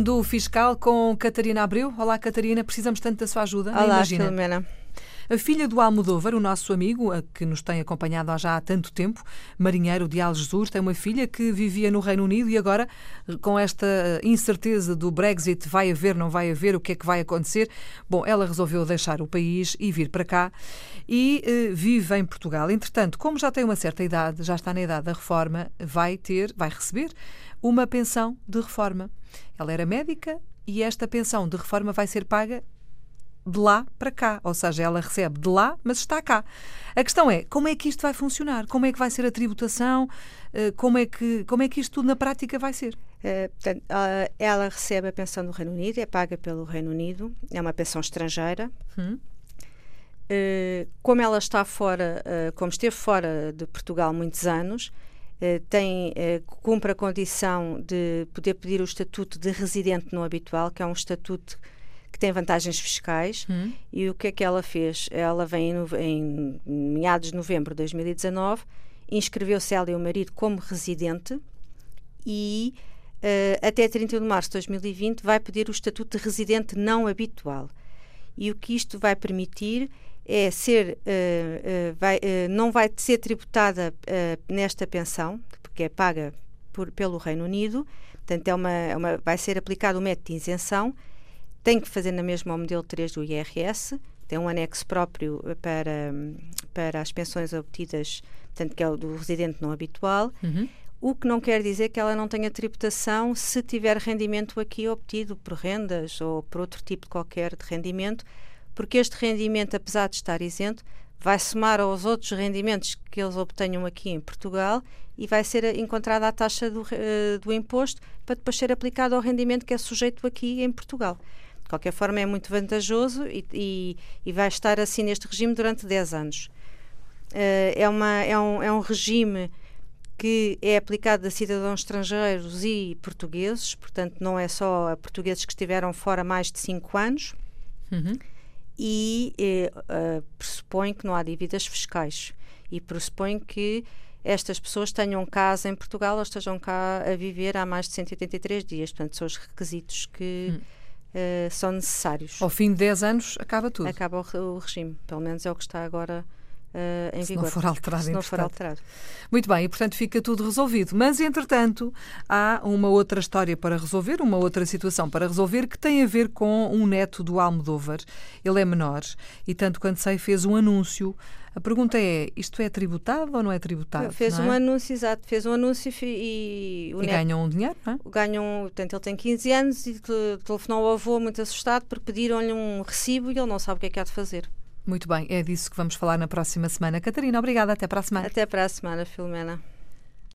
Mundo Fiscal com Catarina Abreu. Olá, Catarina, precisamos tanto da sua ajuda. Olá, Imagina. Filomena. A filha do Almodóvar, o nosso amigo, que nos tem acompanhado já há tanto tempo, marinheiro de Algesur, tem uma filha que vivia no Reino Unido e agora, com esta incerteza do Brexit, vai haver, não vai haver, o que é que vai acontecer? Bom, ela resolveu deixar o país e vir para cá e eh, vive em Portugal. Entretanto, como já tem uma certa idade, já está na idade da reforma, vai ter, vai receber uma pensão de reforma. Ela era médica e esta pensão de reforma vai ser paga de lá para cá, ou seja, ela recebe de lá, mas está cá. A questão é, como é que isto vai funcionar? Como é que vai ser a tributação? Eh, como é que, como é que isto tudo na prática vai ser? Uh, portanto, uh, ela recebe a pensão do Reino Unido, é paga pelo Reino Unido, é uma pensão estrangeira. Hum. Uh, como ela está fora, como esteve fora de Portugal muitos anos, tem, cumpre a condição de poder pedir o estatuto de residente não habitual, que é um estatuto que tem vantagens fiscais. Hum. E o que é que ela fez? Ela vem em, em meados de novembro de 2019, inscreveu-se ela e o marido como residente e uh, até 31 de março de 2020 vai pedir o estatuto de residente não habitual. E o que isto vai permitir é ser, uh, uh, vai, não vai ser tributada nesta pensão, porque é paga por, pelo Reino Unido, portanto é uma, é uma, vai ser aplicado o método de isenção tem que fazer na mesma o modelo 3 do IRS, tem um anexo próprio para, para as pensões obtidas, portanto, que é o do residente não habitual. Uhum. O que não quer dizer que ela não tenha tributação se tiver rendimento aqui obtido por rendas ou por outro tipo de qualquer de rendimento, porque este rendimento, apesar de estar isento, vai somar aos outros rendimentos que eles obtenham aqui em Portugal e vai ser encontrada a taxa do, uh, do imposto para depois ser aplicado ao rendimento que é sujeito aqui em Portugal. De qualquer forma, é muito vantajoso e, e, e vai estar assim neste regime durante 10 anos. Uh, é, uma, é, um, é um regime que é aplicado a cidadãos estrangeiros e portugueses, portanto, não é só a portugueses que estiveram fora mais de 5 anos. Uhum. E uh, pressupõe que não há dívidas fiscais e pressupõe que estas pessoas tenham casa em Portugal ou estejam cá a viver há mais de 183 dias. Portanto, são os requisitos que. Uhum uh, são necessários. Ao fim de 10 anos acaba tudo. Acaba o, o regime, pelo menos é o que está agora Uh, em se vigor. Não for alterado, se não for alterado. Muito bem, e portanto fica tudo resolvido. Mas, entretanto, há uma outra história para resolver, uma outra situação para resolver que tem a ver com um neto do Almodóvar. Ele é menor e, tanto quanto sei, fez um anúncio. A pergunta é: isto é tributado ou não é tributado? Fez é? um anúncio, exato, fez um anúncio e. E ganham um dinheiro, não é? Ganham, portanto, ele tem 15 anos e telefonou ao avô muito assustado porque pediram-lhe um recibo e ele não sabe o que é que há de fazer. Muito bem, é disso que vamos falar na próxima semana. Catarina, obrigada. Até para a semana. Até para a semana, Filomena.